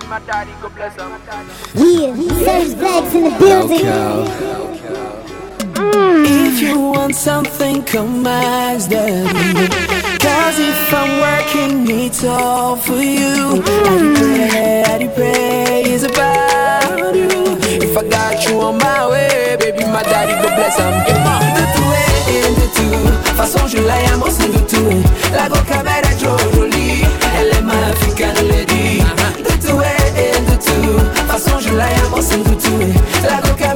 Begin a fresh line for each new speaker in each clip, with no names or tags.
be my daddy, God bless him.
Yeah, Serge Black's in the building.
Mm, if you want something, come ask them. Cause if I'm working, it's all for you. Mm. I declare, I pray is about you. If I got you on my way, baby, my daddy, God bless him. De tout et de tout, façon je l'aime, on s'en tout. La boca belle est trop jolie, elle est magnifique, elle Façon je la yamo sen kutue La coca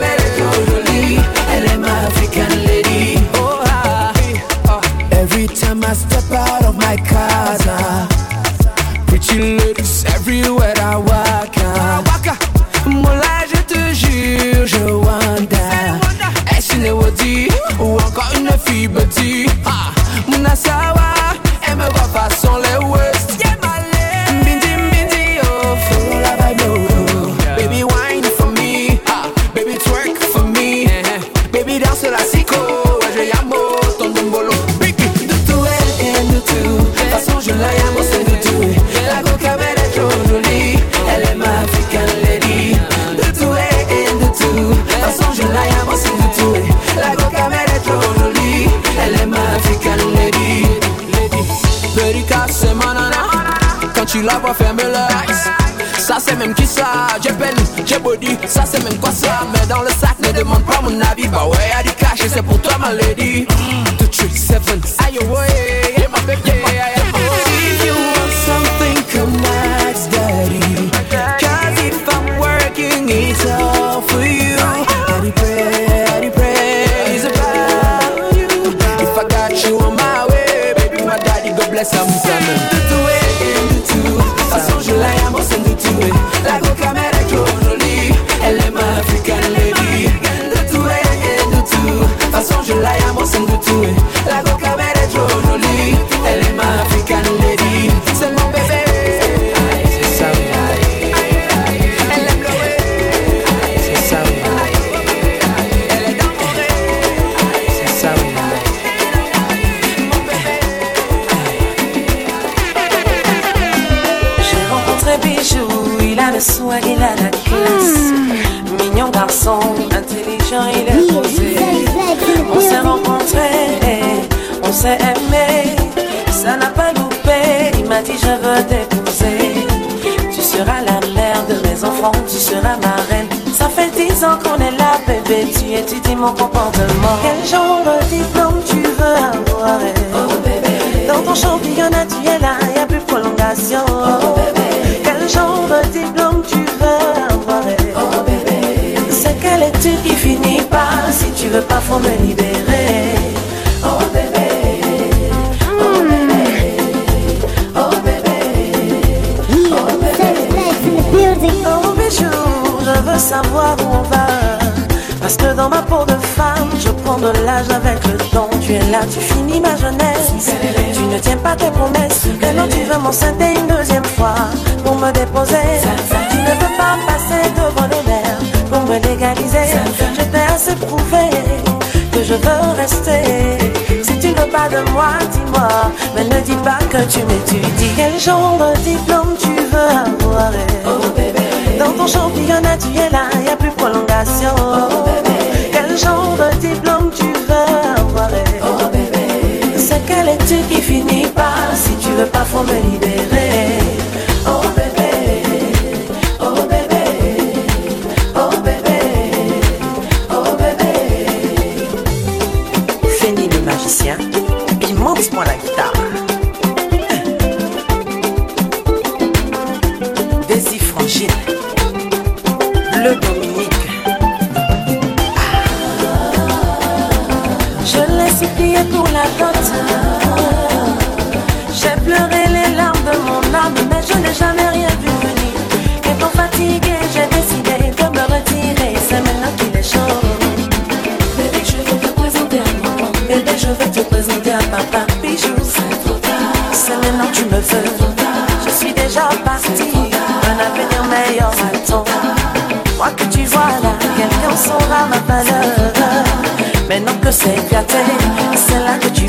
Nabi, but where are the du cash et c'est put on my lady.
mo copa del tes promesses. Maintenant tu veux m'enceinter une deuxième fois pour me déposer. Tu ne veux pas passer devant le maire pour me légaliser. Je t'ai assez prouvé que je veux rester. Si tu ne veux pas de moi, dis-moi. Mais ne dis pas que tu m'étudies. Quel genre de diplôme tu veux avoir? Oh, Dans ton championnat, tu es là, y a plus prolongation. Oh, Quel genre de diplôme tu veux avoir? Oh, ce qui finit par, si tu veux pas, faut me libérer. Acércate, sé la noche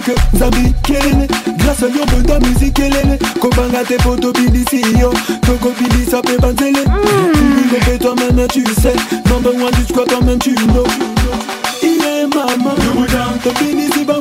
que
nzambi kelele. Grâce à yo mponda miziki elele kobanga te po tobindisi yo tokobindisa mpe banzele miko mpe toi-meme tu hein, sais. Number one jusqu'à toi-même tu know. Iye mama
tobindisi ba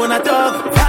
wanna talk.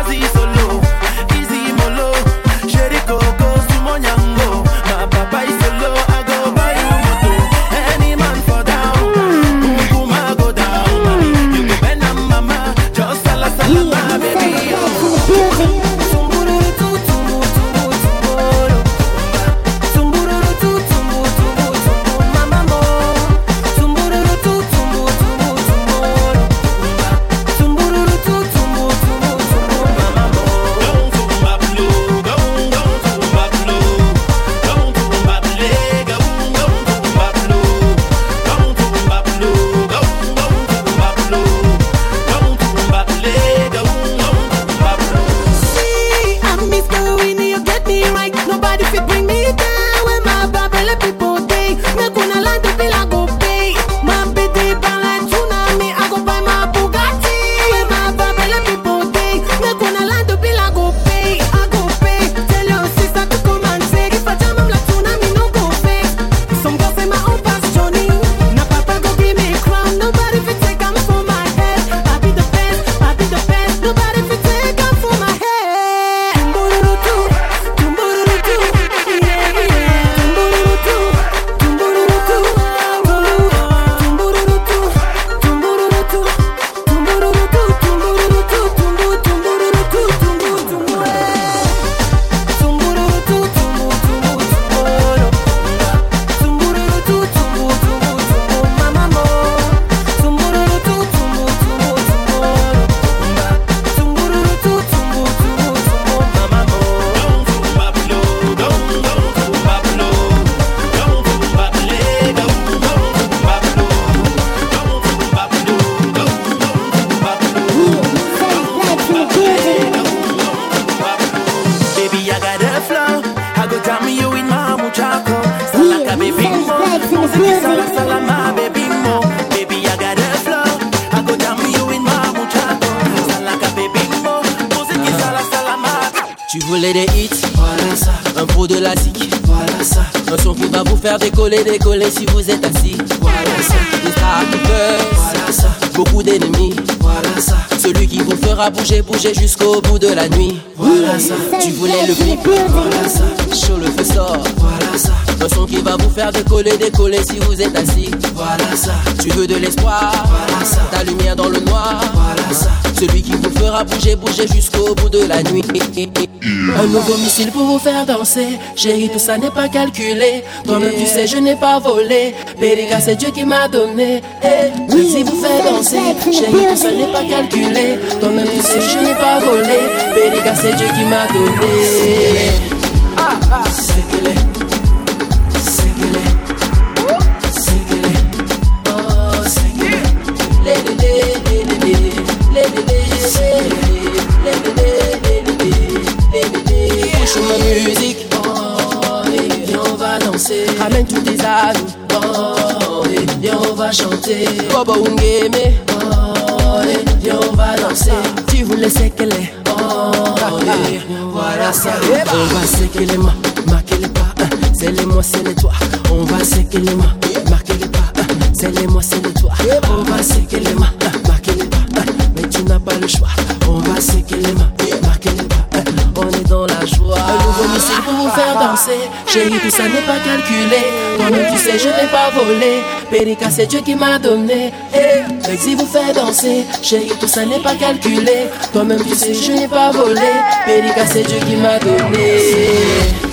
Jusqu'au bout de la nuit. Voilà ça. Tu voulais le flip. Voilà ça. Chaud le feu sort. Voilà ça. Un son qui va vous faire décoller, décoller si vous êtes assis. Voilà ça. Tu veux de l'espoir. Voilà ça. Ta lumière dans le noir. Voilà ça. Celui qui vous fera bouger, bouger jusqu'au bout de la nuit. Un nouveau missile pour vous faire danser. Chérie, tout ça n'est pas calculé. Toi-même, tu sais, je n'ai pas volé. Bériga, c'est Dieu qui m'a donné. Petit vous fait danser, j'ai chérie, tout ça n'est pas calculé. Toi-même, tu sais, je n'ai pas volé. Bélica, c'est Dieu qui m'a donné. danser, Bobo Ungeme. Olé, viens, on va danser. Tu voulais séqueler. Olé, voilà ça. On va séqueler, ma, marquez les pas. Hein. C'est les moi, c'est les toi. On va séqueler, ma, marquez les pas. Hein. C'est les moi, c'est les toi. On va séqueler, ma, marquez les pas. Hein. Mais tu n'as pas le choix. On va séqueler la joie. Le nouveau missile pour vous faire danser. Chérie, tout ça n'est pas calculé. Toi-même, tu sais, je n'ai pas volé. Périka, c'est Dieu qui m'a donné. Hey, si vous fait danser. Chérie, tout ça n'est pas calculé. Toi-même, tu sais, je n'ai pas volé. Périka, c'est Dieu qui m'a donné.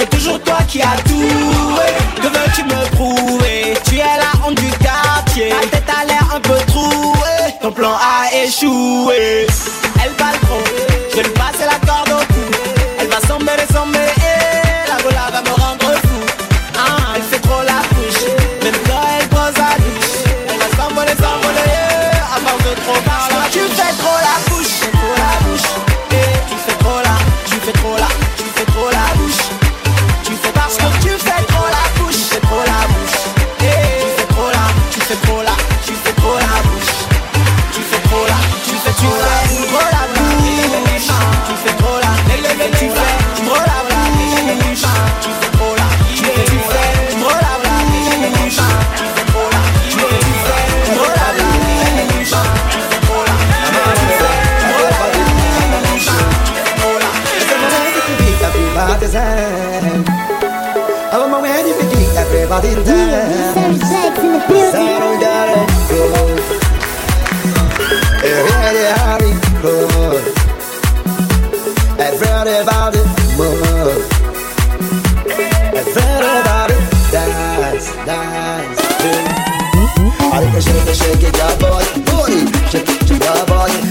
C'est toujours toi qui as tout. Que veux-tu me prouver? Tu es la honte du quartier. Ta tête a l'air un peu trouée. Ton plan a échoué.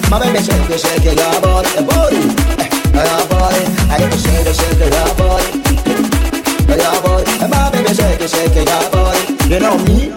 Mommy, me
shake, shake your body, your body, your body. I need to shake, shake your body, your body. Mommy, me shake, shake your body. You know me.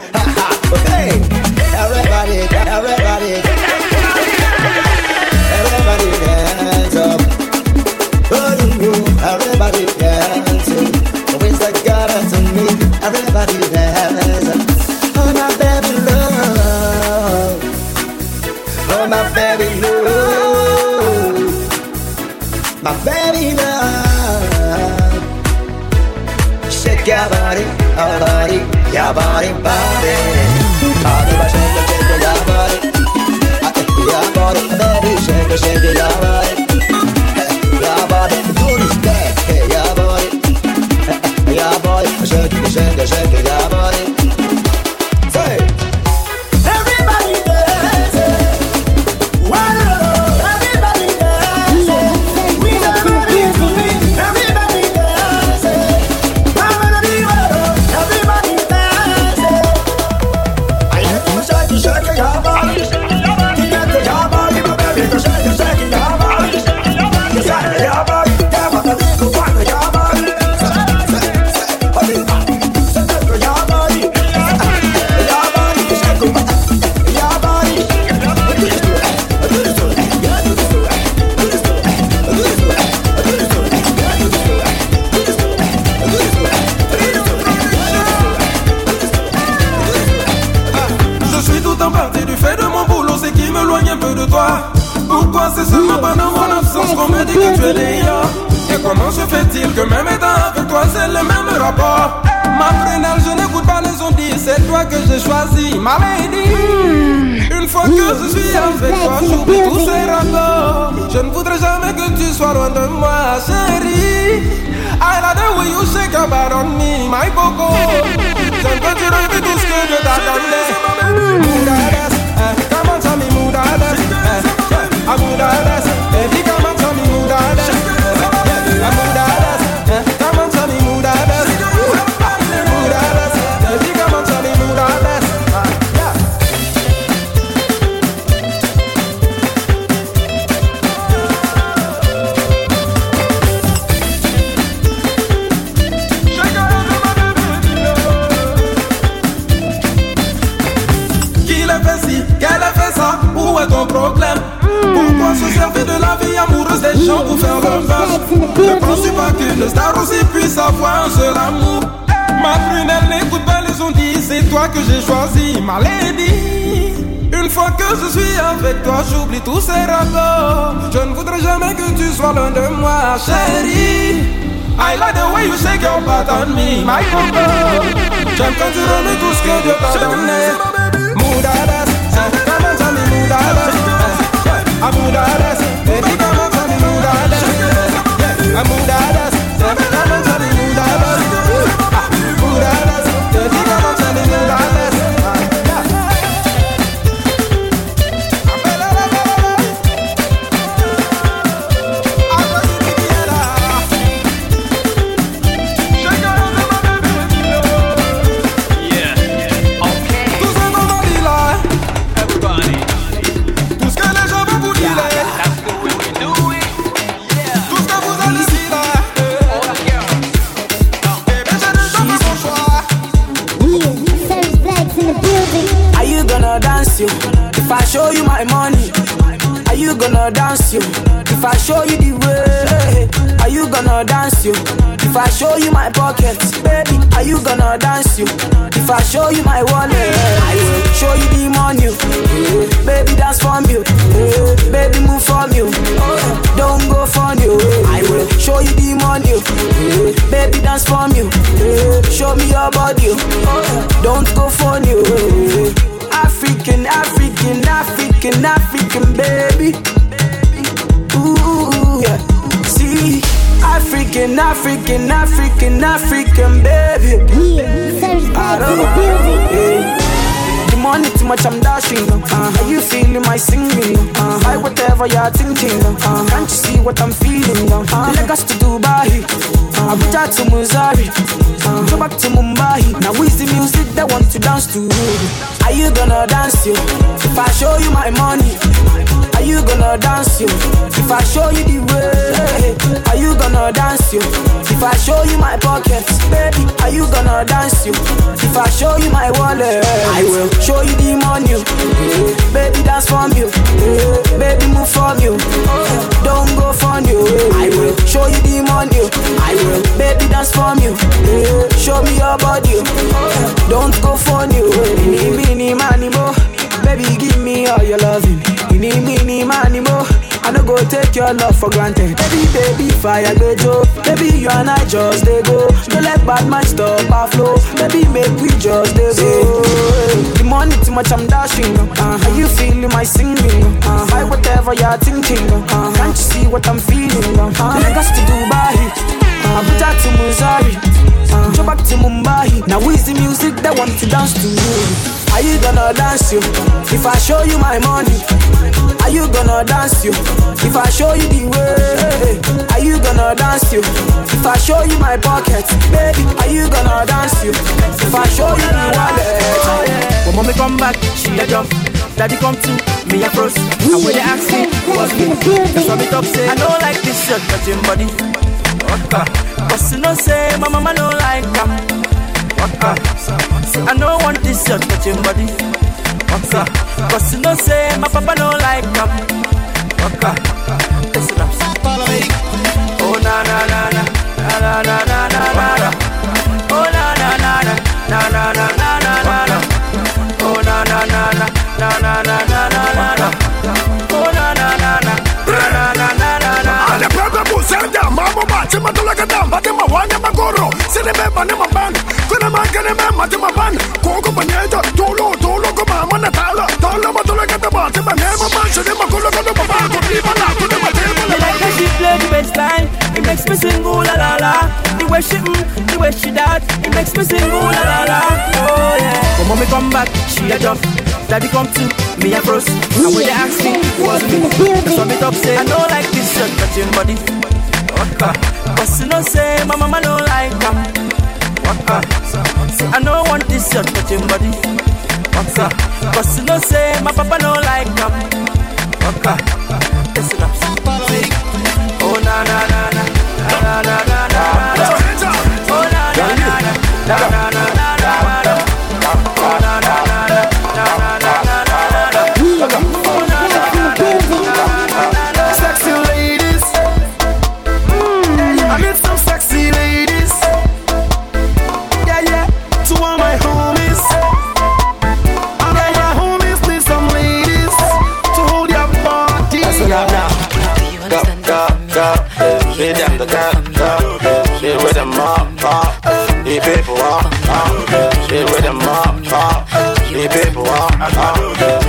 peu de toi. Pourquoi c'est seulement pendant mon absence qu'on me dit que tu es dehors Et comment se fait-il que même étant avec toi, c'est le même rapport? Ma frénale, je n'écoute pas les ondits, c'est toi que j'ai choisi, ma lady. Une fois que je suis avec toi, j'oublie tous ces rapports. Je ne voudrais jamais que tu sois loin de moi, chérie. I love the way you shake on me, my coco. J'aime tu tout ce que je t'attendais. I would have asked if Le star aussi puisse avoir un seul amour. Ma prunelle n'écoute pas les ondits, c'est toi que j'ai choisi, ma lady. Une fois que je suis avec toi, j'oublie tous ces rapports. Je ne voudrais jamais que tu sois l'un de moi, chérie. I like the way you shake your butt on me, my combo. J'aime quand tu remets tout ce que Dieu t'a donné. Moudadas, c'est comme Moudadas. Amoudadas, baby, ah,
Moudadas. Amoudadas. I show you my pockets, baby, are you gonna dance you? If I show you my wallet, I will show you the money. eh, Baby, dance for me. eh, Baby, move for me. oh, Don't go for you. I will show you the money. eh, Baby, dance me. eh, Show me your body. Don't go for you. eh. African, African, African, African, baby. African, African, African, African, baby.
Yeah,
I don't
the
know. Yeah. The money too much, I'm dashing. Uh, are you feeling my singing? Uh, hi, whatever you're thinking. Uh, can't you see what I'm feeling? Uh, Lagos to Dubai, uh, Abuja to Missouri, uh, go back to Mumbai. Now is the music that want to dance to? Are you gonna dance yo? If I show you my money, you gonna dance yo? If I show you the way, are you gonna dance you? If I show you my pockets, baby, are you gonna dance you? If I show you my wallet, I will show you the money. Baby, dance me. eh, Baby, move for me. Don't go for you. I will show you the money. I will, baby, dance me. eh, Show me your body. Your love for granted. Baby, baby, fire Joe. Baby, you and I just they go. Don't let bad man stop our flow. Baby, make we just they go. The money too much, I'm dashing. Uh, are you feeling my singing? Uh, buy whatever you're thinking. Uh, can't you see what I'm feeling? Uh, Lagos to Dubai, Abuja to Missouri. Uh, go back to Mumbai. Now is the music that want to dance to you? Are you gonna dance you? If I show you my money, are you gonna dance you? If I show you the way, are you gonna dance you? If I show you my pockets, baby, are you gonna dance you? If I show you the wallet,
When mommy come back, she a jump. Daddy come to me a froze. And when they ask me, what's me? That's what me talk say. I don't like this shirt touching body. Waka. Cause you know say my mama don't like them. Waka. I don't want this shirt touching body. Waka. Cause you know say my papa don't like them. Waka. Listen up. Oh na na na na na na na na na na. Oh na na na na na na na na na na. Oh na na na na na na na
Matima Tulakata, Matima Wanya Makoro, Cinema Panama Ban, Kunama Kanema, Matima Ban, Koko Paneta, Tolo, Tolo, Koma, Manatala, Tala Matulakata, Matima Nema, Matima Kulakata, Papa, Pipala, Pipala,
Pipala. Like she play the best line, it makes me sing ooh la la la. The way she mm, the way she that, it makes me sing ooh la la la. Oh yeah. But mommy come back, she a jump. Daddy come to me a bros. And when they ask me, what's me? That's what me talk say. I know like this shot, but your body. Waka. Cause you know say my mama don't like them. Waka. Say I don't want this your touching body. Waka. Cause you know say my papa don't like them. Waka. Listen up. Oh na na na na na na na.
People up, up. She with them up, up. The people up, up.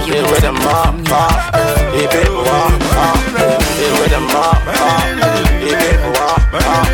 She with them up, up. The people up, up. She with them up, up. The people up, up.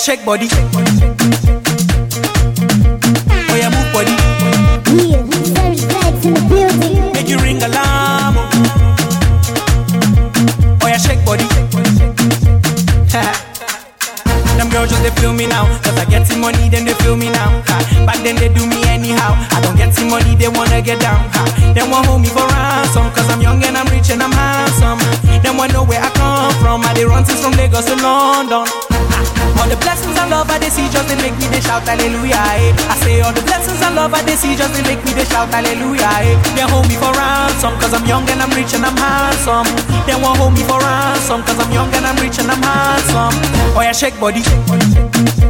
shake body. Oh yeah, move body.
Real research vibes in the building.
Make you ring alarm. Oh, oh yeah, shake body. Them girls just they feel me now Cause I get some money then they feel me now ha. Back then they do me anyhow I don't get some money they wanna get down ha. They want hold me for ransom Cause I'm young and I'm rich and I'm handsome Them want know where I come from I they run since from Lagos to London blessings and love I see just make me they shout hallelujah. Eh. I say all the blessings and love I see just make me they shout hallelujah. Eh. They hold me for ransom cause I'm young and I'm rich and I'm handsome. They won't hold me for ransom cause I'm young and I'm rich and I'm handsome. Oh yeah, shake body. Shake body, shake body.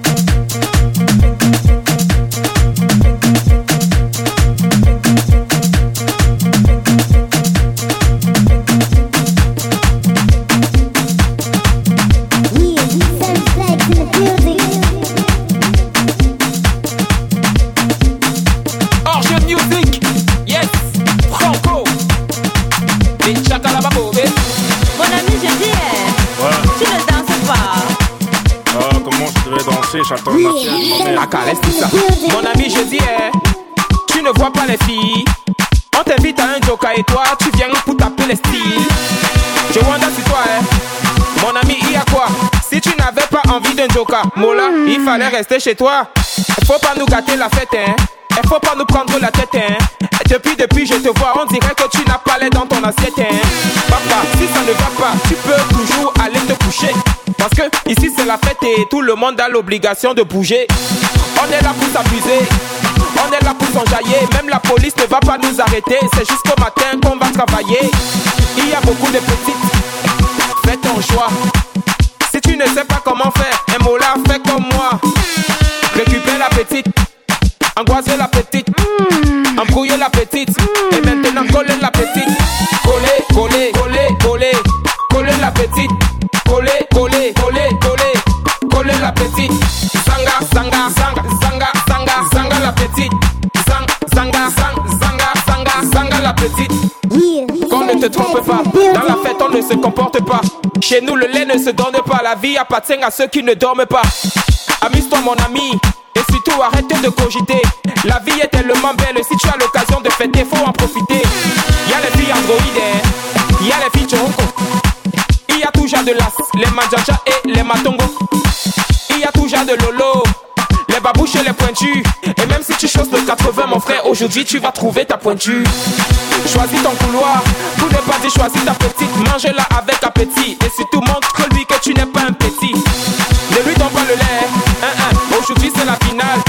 qu'il fallait rester chez toi. Faut pas nous gâter la fête, hein. Faut pas nous prendre la tête, hein. Depuis, depuis, je te vois, on dirait que tu n'as pas l'air dans ton assiette, hein. Papa, si ça ne va pas, tu peux toujours aller te coucher. Parce que ici, c'est la fête et tout le monde a l'obligation de bouger. On est là pour s'amuser. On est là pour s'enjailler, même la police ne va pas nous arrêter, c'est jusqu'au matin qu'on va travailler. Il y a beaucoup de petites, fais ton choix. Si tu ne sais pas comment faire, un mot là, moi. Récupère la petite, angoisser la petite, embrouiller la petite, et maintenant coller la petite. Coller, coller, coller, coller, coller la petite. Coller, coller, coller, coller, coller la petite. Zanga, zanga, trompe pas, dans la fête on ne se comporte pas. Chez nous le lait ne se donne pas, la vie appartient à ceux qui ne dorment pas. Amuse-toi mon ami, et surtout arrête de cogiter. La vie est tellement belle, si tu as l'occasion de fêter, faut en profiter. Y a les filles androïdes, hein. y a les filles choco. Il y a toujours de l'as, les manjaja et les matongo. Il y a toujours de lolo, les babouches et les pointus. Et même si tu choses de 80, mon frère, aujourd'hui tu vas trouver ta pointure. Choisis ton couloir, dire choisis ta petite. Mange-la avec appétit. Et surtout montre-lui que tu n'es pas un petit. Ne lui donne pas le lait, aujourd'hui c'est la finale.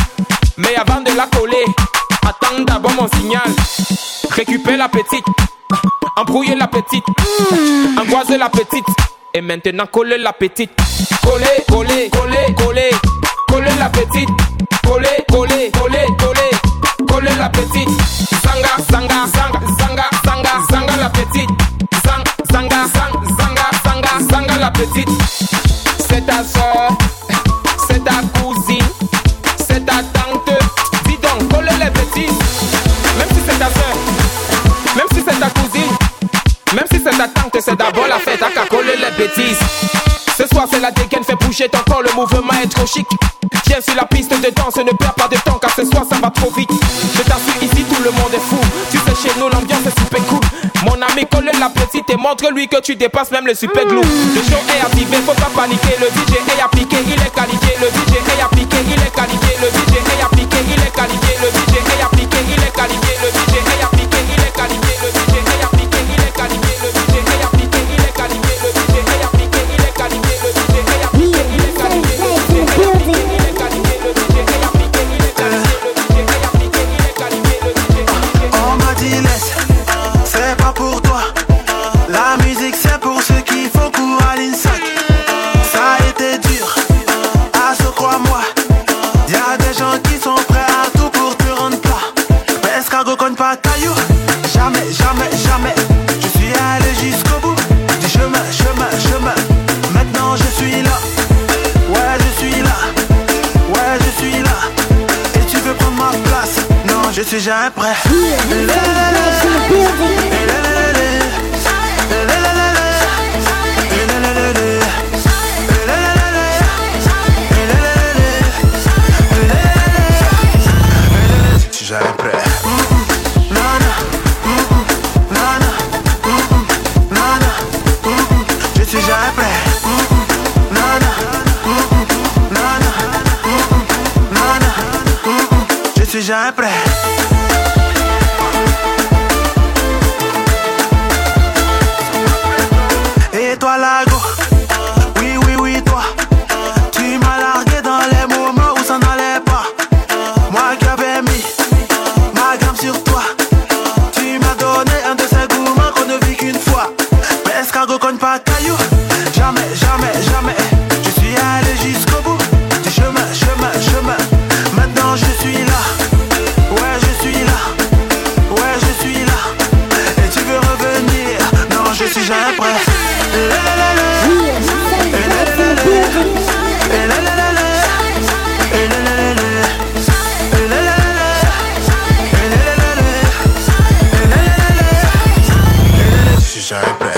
Mais avant de la coller, attends d'abord mon signal. Récupère la petite, embrouiller la petite, angoiser la petite. Et maintenant coller la petite. Coller, coller, coller, coller, coller la petite. Coller, coller, coller, coller, coller la petite. Zanga, zanga, zanga, C'est ta soeur, c'est ta cousine, c'est ta tante. Dis donc, coller les petites. Même si c'est ta soeur, même si c'est ta cousine, même si c'est ta tante, c'est d'abord la fête à qu'à coller les bêtises. Ce soir c'est la dégaine, fait bouger ton corps, le mouvement est trop chic. Viens sur la piste de danse, ne perds pas de temps car ce soir ça va trop vite. Je t'assure ici tout le monde est fou. Tu sais chez nous l'ambiance est super cool. Ami colle la petite et montre-lui que tu dépasses même le super glue. Le show est activé, faut pas paniquer. Le DJ est appliqué, il est qualifié. Le DJ Bref. shine bright.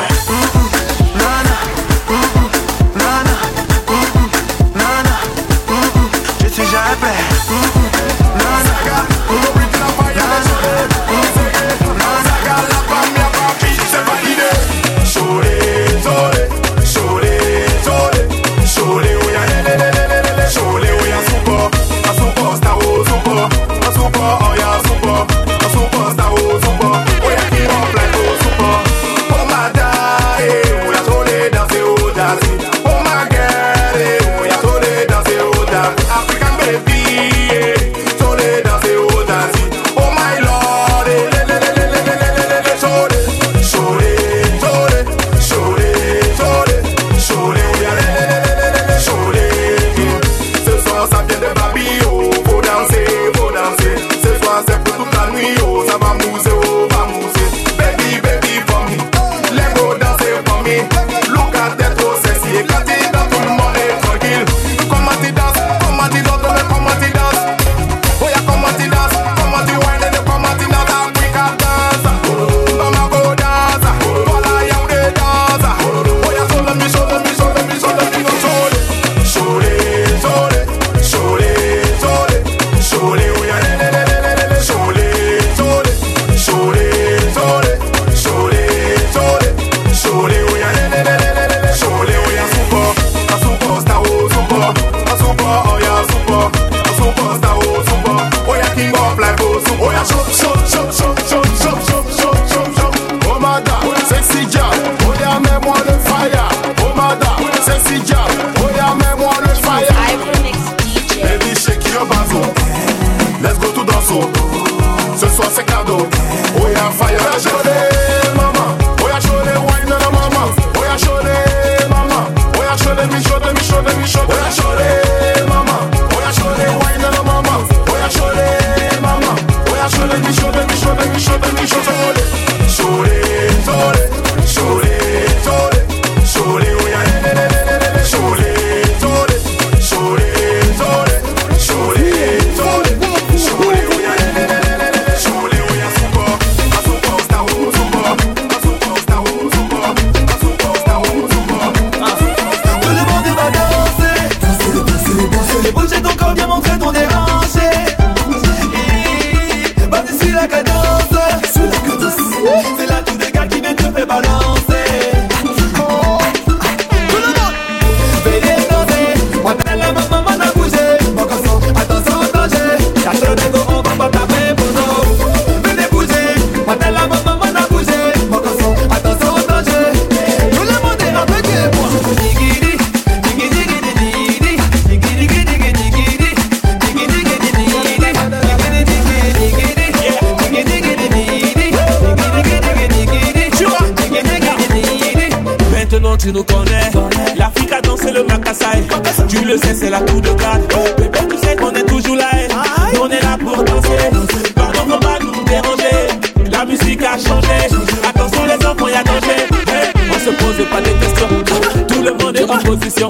composition.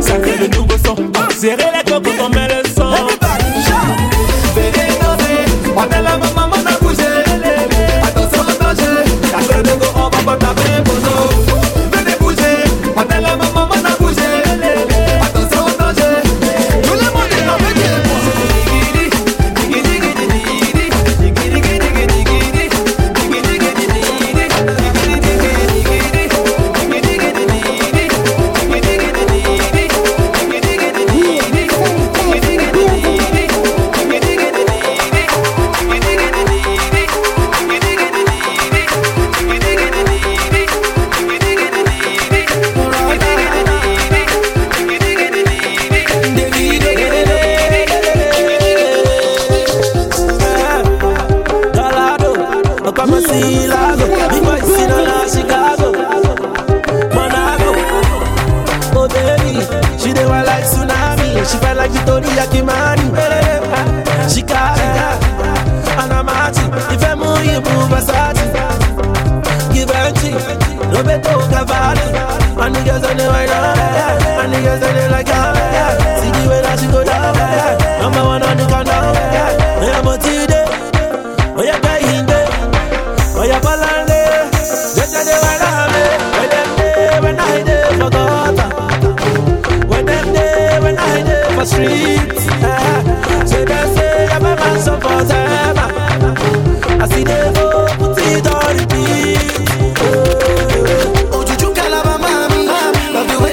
Sacré le
nouveau son. Ah. Serrez les coques quand on met le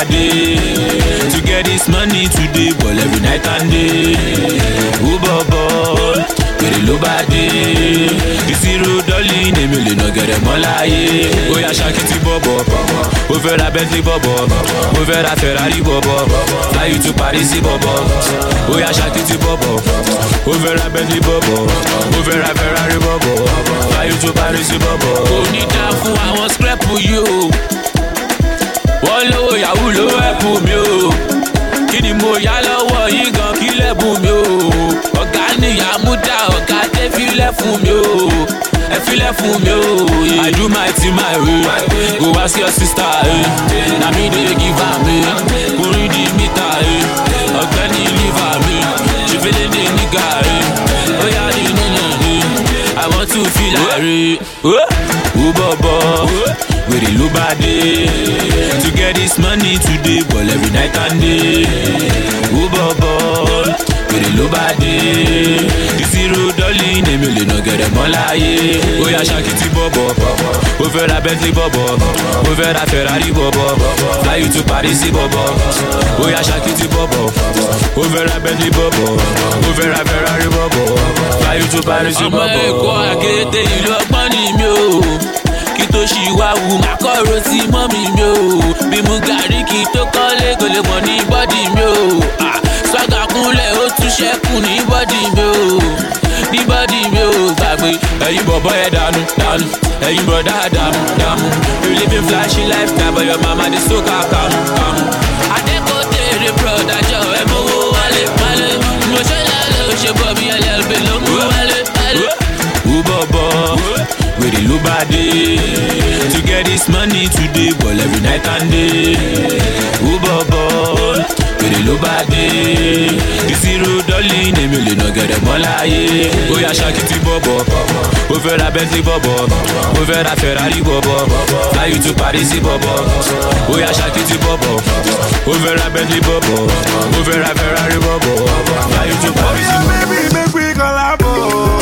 I. To get this money today, but every night and day. Uber ball, get it
low by day. This zero dolly, name you no get them all aye. Oh yeah,
shaki ti bobo, ó fẹ́ ra Bentley bobo, Over a Ferrari bobo, fly you to Paris bobo. Oh yeah, shaki ti bobo, Over a Bentley bobo, Over a Ferrari bobo, fly you to Paris bobo. Kò ní dá fún àwọn scrap for you yahoo ló ẹ̀bùn mi o. Kí ni mo yá lọ́wọ́ yín gan kí lẹ́bùn mi o? Ọ̀gá nìyá múdà ọ̀gá dé filẹ̀ fún mi o. Ẹ filẹ̀ fún mi o. I do my thing my way. Go ask your sister eh. na me dey give am eh. orin di mítà eh. ọ̀gbẹ́ni liver mi ṣèfẹ́lẹ́ dé nígà ó yá di nínú I want to feel like. oh, oh, wèrè ló bá dé to get this money today ball every night and day ó bọ̀bọ̀ wèrè ló bá dé ìṣirò dọ́lì èmi ò lè nà gẹ̀rẹ̀ mọ́ láyé ó yá ṣàkìtì bọ̀bọ̀ ó fẹ́ ra bentley bọ̀bọ̀ ó fẹ́ ra ferrari bọ̀bọ̀ fly you to paris bọ̀bọ̀ ó yá ṣàkìtì bọ̀bọ̀ ó fẹ́ ra bentley bọ̀bọ̀ ó fẹ́ ra ferrari bọ̀bọ̀ fly you to paris bọ̀bọ̀. ọmọ ẹ̀kọ́ akéde ìlú ọgbọ́n ni mi ò tó ṣì wá wù má kọ́rọ̀ sí mọ́mì mi ò bí mu gàrí kí tó kọ́lé kò lè pọ̀ ní bọ́dì mi Ah, swaga kúnlẹ̀ ó tún ṣẹ́kù ní bọ́dì mi ò ní bọ́dì mi ò gbàgbé. Ẹ̀yin bọ̀bọ̀ ẹ̀ dànù dànù. Ẹ̀yin bọ̀dá dàmú dàmú you living flashy lifestyle but your mama dey soak her kàmú kàmú. Dé to get this money today ball every night and day. Ó bọ̀bọ̀ wèrè ló bá dé. Ìṣirò dọ́lì èmi ò lè nà gẹ̀rẹ̀ mọ́ láyé ó yá ṣàkìtì bọ̀bọ̀ ó fẹ́ ra bentley bọ̀bọ̀ ó fẹ́ ra ferrari bọ̀bọ̀ fly you to paris bọ̀bọ̀ ó yá ṣàkìtì bọ̀bọ̀ ó fẹ́ ra bentley bọ̀bọ̀ ó fẹ́ ra ferrari bọ̀bọ̀ you to paris bọ̀bọ̀.
Baby, make we collabo.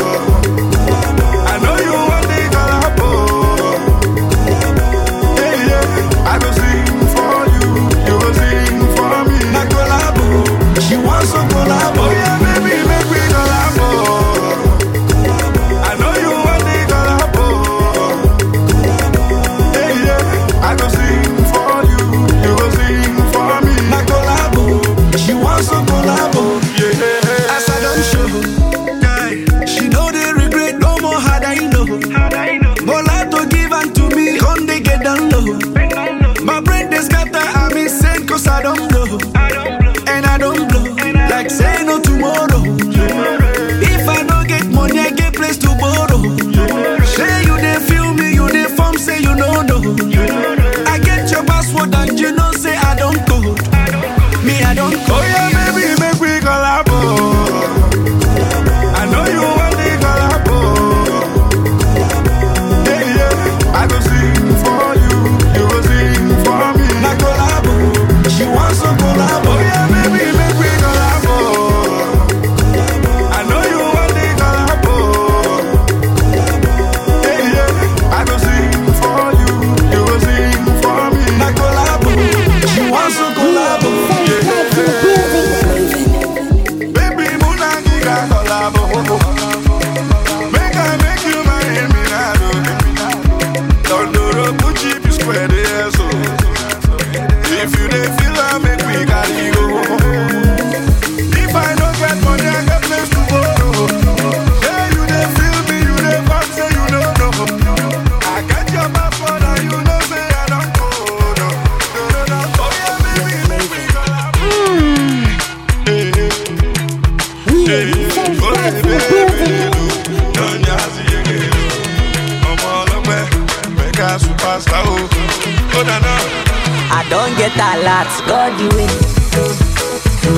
Lot, God the way.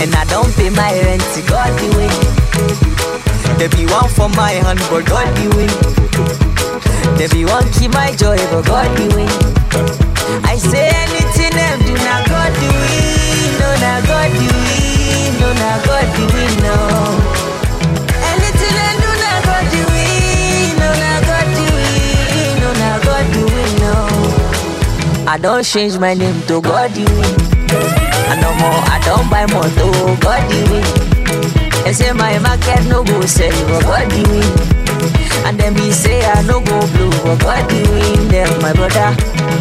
And I don't pay my rent, God the way. There be one for my hand, but God the way. There be one keep my joy, but God the way. I say anything them do, now God the way. No, now God the way. No, now God the way, no. I don't change my name to God. I no more, I don't buy more to God. They say my market no go sell, but God. And then be say I no go blue, but God you. Them my brother,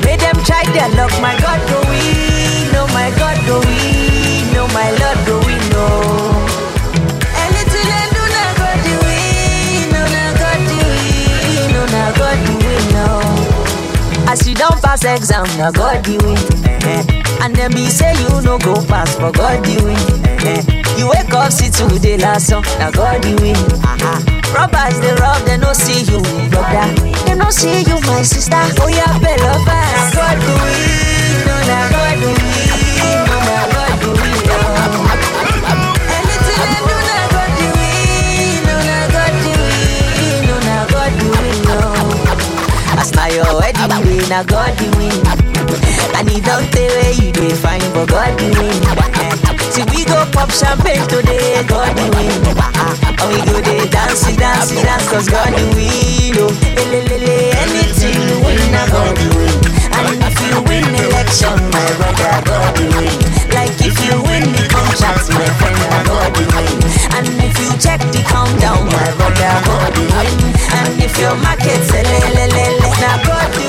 make them try their luck. My God go win, no my God go win, no my Lord go win, no. Anything they do, na God no na God no na God no. As you don't pass exam, now God you win. eh-eh. And then be say you no go pass, but God you win. eh-eh. You wake up, see today last song, now God you win. Uh-huh. Robbers they rob, they no see you, brother. They no see you, my sister. Oh yeah, better fast. God it, no na God do it, no na God do it. oh. Anything I do, na God do no na do it, no na it, no. Na your wedding day, na God do it. And he don't say where you dey find, but God do it. Eh. See we go pop champagne today, God do it. Ah, and we go dey dance, dance, dance, cause God do it. Oh, elelele, anything you win, na God do it. And if you win election, my brother, God do it. Like if you win the contract, my friend, na God do it. And if you check the countdown, my brother, God do it. And if your market say le le le le, na God do it.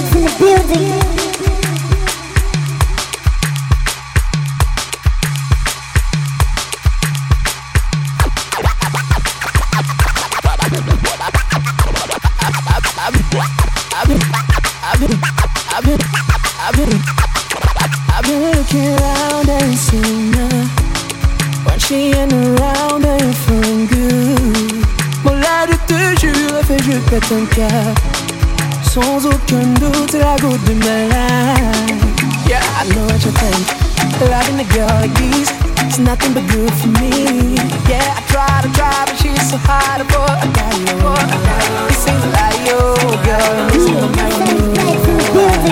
Savage in the building.
Pète un câble. Sans aucun doute, la goutte de ma life. Yeah, I know what you think. Loving a girl like this is nothing but good for me. Yeah, I try to try, but she's so hard to put. I got you. It seems like you, girl, you know my She